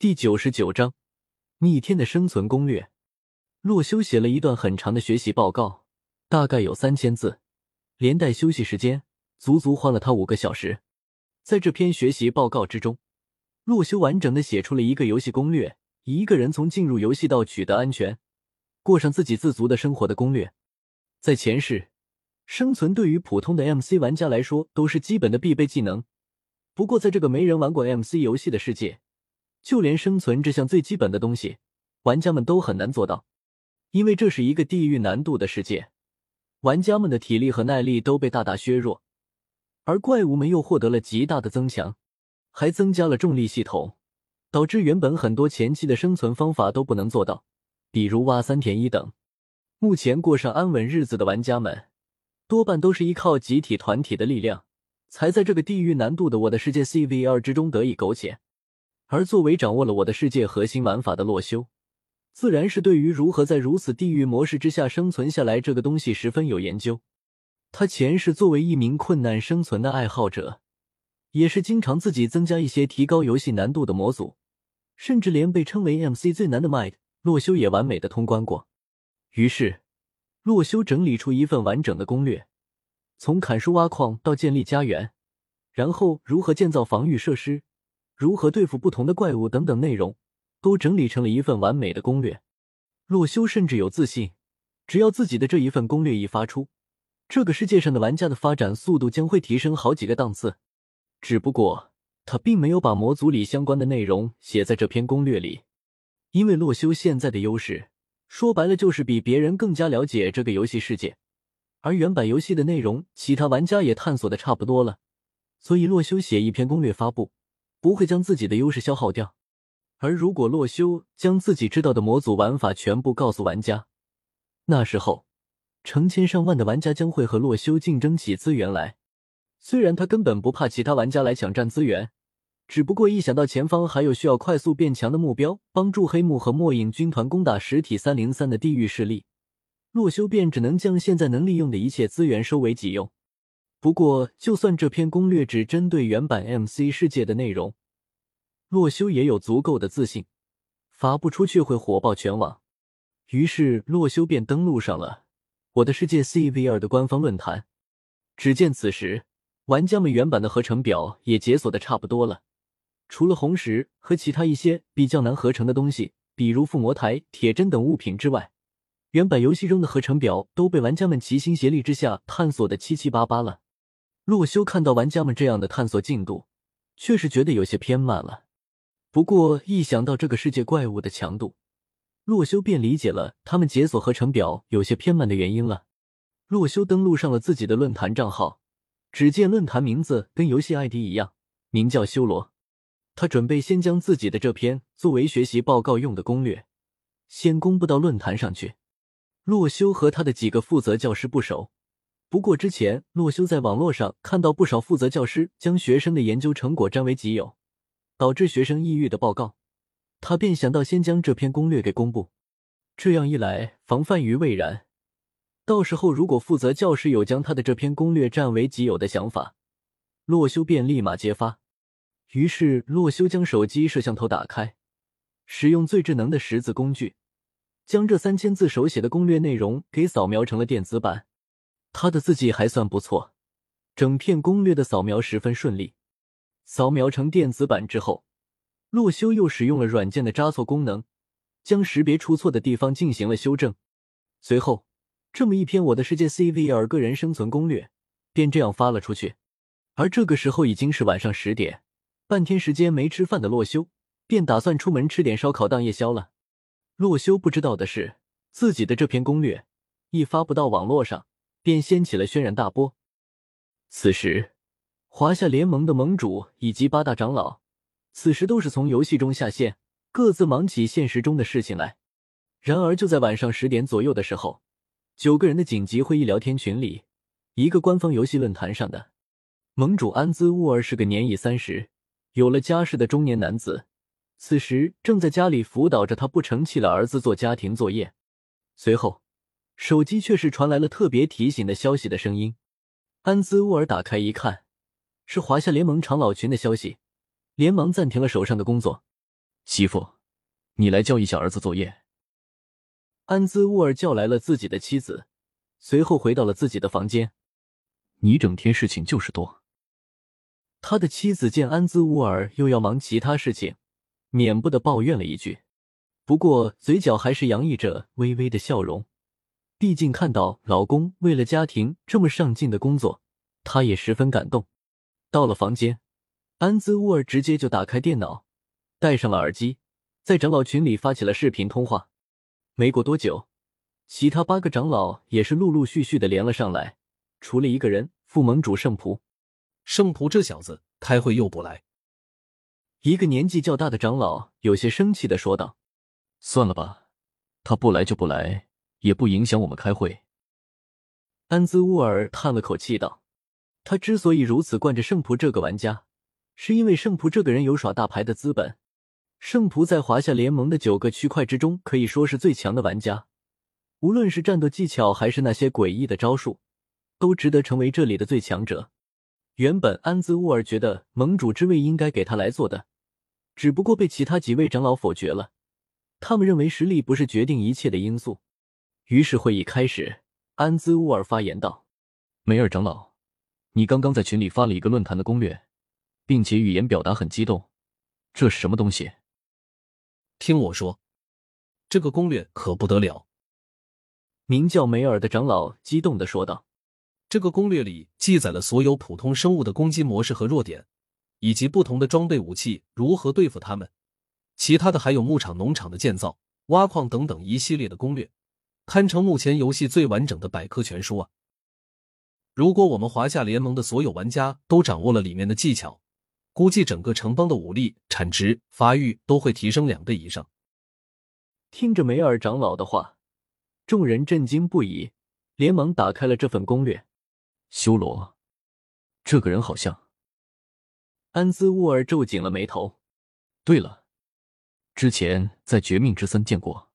第九十九章逆天的生存攻略。洛修写了一段很长的学习报告，大概有三千字，连带休息时间，足足花了他五个小时。在这篇学习报告之中，洛修完整的写出了一个游戏攻略，一个人从进入游戏到取得安全，过上自给自足的生活的攻略。在前世，生存对于普通的 MC 玩家来说都是基本的必备技能。不过，在这个没人玩过 MC 游戏的世界，就连生存这项最基本的东西，玩家们都很难做到，因为这是一个地狱难度的世界，玩家们的体力和耐力都被大大削弱，而怪物们又获得了极大的增强，还增加了重力系统，导致原本很多前期的生存方法都不能做到，比如挖三田一等。目前过上安稳日子的玩家们，多半都是依靠集体团体的力量，才在这个地狱难度的《我的世界》CVR 之中得以苟且。而作为掌握了我的世界核心玩法的洛修，自然是对于如何在如此地狱模式之下生存下来这个东西十分有研究。他前世作为一名困难生存的爱好者，也是经常自己增加一些提高游戏难度的模组，甚至连被称为 MC 最难的 Mike 洛修也完美的通关过。于是，洛修整理出一份完整的攻略，从砍树挖矿到建立家园，然后如何建造防御设施。如何对付不同的怪物等等内容，都整理成了一份完美的攻略。洛修甚至有自信，只要自己的这一份攻略一发出，这个世界上的玩家的发展速度将会提升好几个档次。只不过他并没有把模组里相关的内容写在这篇攻略里，因为洛修现在的优势，说白了就是比别人更加了解这个游戏世界，而原版游戏的内容，其他玩家也探索的差不多了，所以洛修写一篇攻略发布。不会将自己的优势消耗掉，而如果洛修将自己知道的模组玩法全部告诉玩家，那时候成千上万的玩家将会和洛修竞争起资源来。虽然他根本不怕其他玩家来抢占资源，只不过一想到前方还有需要快速变强的目标，帮助黑幕和末影军团攻打实体三零三的地狱势力，洛修便只能将现在能利用的一切资源收为己用。不过，就算这篇攻略只针对原版 MC 世界的内容，洛修也有足够的自信，发布出去会火爆全网。于是，洛修便登录上了《我的世界 CVR》的官方论坛。只见此时，玩家们原版的合成表也解锁的差不多了，除了红石和其他一些比较难合成的东西，比如附魔台、铁针等物品之外，原版游戏中的合成表都被玩家们齐心协力之下探索的七七八八了。洛修看到玩家们这样的探索进度，确实觉得有些偏慢了。不过一想到这个世界怪物的强度，洛修便理解了他们解锁合成表有些偏慢的原因了。洛修登录上了自己的论坛账号，只见论坛名字跟游戏 ID 一样，名叫修罗。他准备先将自己的这篇作为学习报告用的攻略，先公布到论坛上去。洛修和他的几个负责教师不熟。不过之前，洛修在网络上看到不少负责教师将学生的研究成果占为己有，导致学生抑郁的报告，他便想到先将这篇攻略给公布，这样一来防范于未然。到时候如果负责教师有将他的这篇攻略占为己有的想法，洛修便立马揭发。于是洛修将手机摄像头打开，使用最智能的识字工具，将这三千字手写的攻略内容给扫描成了电子版。他的字迹还算不错，整片攻略的扫描十分顺利。扫描成电子版之后，洛修又使用了软件的扎错功能，将识别出错的地方进行了修正。随后，这么一篇《我的世界 CVR 个人生存攻略》便这样发了出去。而这个时候已经是晚上十点，半天时间没吃饭的洛修便打算出门吃点烧烤当夜宵了。洛修不知道的是，自己的这篇攻略一发布到网络上。便掀起了轩然大波。此时，华夏联盟的盟主以及八大长老，此时都是从游戏中下线，各自忙起现实中的事情来。然而，就在晚上十点左右的时候，九个人的紧急会议聊天群里，一个官方游戏论坛上的盟主安兹乌尔是个年已三十、有了家室的中年男子，此时正在家里辅导着他不成器的儿子做家庭作业。随后。手机却是传来了特别提醒的消息的声音。安兹沃尔打开一看，是华夏联盟长老群的消息，连忙暂停了手上的工作。媳妇，你来教一下儿子作业。安兹沃尔叫来了自己的妻子，随后回到了自己的房间。你整天事情就是多。他的妻子见安兹沃尔又要忙其他事情，免不得抱怨了一句，不过嘴角还是洋溢着微微的笑容。毕竟看到老公为了家庭这么上进的工作，她也十分感动。到了房间，安兹乌尔直接就打开电脑，戴上了耳机，在长老群里发起了视频通话。没过多久，其他八个长老也是陆陆续续的连了上来，除了一个人，副盟主圣仆。圣仆这小子开会又不来，一个年纪较大的长老有些生气的说道：“算了吧，他不来就不来。”也不影响我们开会。安兹乌尔叹了口气道：“他之所以如此惯着圣仆这个玩家，是因为圣仆这个人有耍大牌的资本。圣仆在华夏联盟的九个区块之中，可以说是最强的玩家。无论是战斗技巧，还是那些诡异的招数，都值得成为这里的最强者。原本安兹乌尔觉得盟主之位应该给他来做的，只不过被其他几位长老否决了。他们认为实力不是决定一切的因素。”于是会议开始，安兹乌尔发言道：“梅尔长老，你刚刚在群里发了一个论坛的攻略，并且语言表达很激动，这是什么东西？”听我说，这个攻略可不得了。名叫梅尔的长老激动的说道：“这个攻略里记载了所有普通生物的攻击模式和弱点，以及不同的装备武器如何对付他们。其他的还有牧场、农场的建造、挖矿等等一系列的攻略。”堪称目前游戏最完整的百科全书啊！如果我们华夏联盟的所有玩家都掌握了里面的技巧，估计整个城邦的武力、产值、发育都会提升两倍以上。听着梅尔长老的话，众人震惊不已，连忙打开了这份攻略。修罗，这个人好像……安兹乌尔皱紧了眉头。对了，之前在绝命之森见过。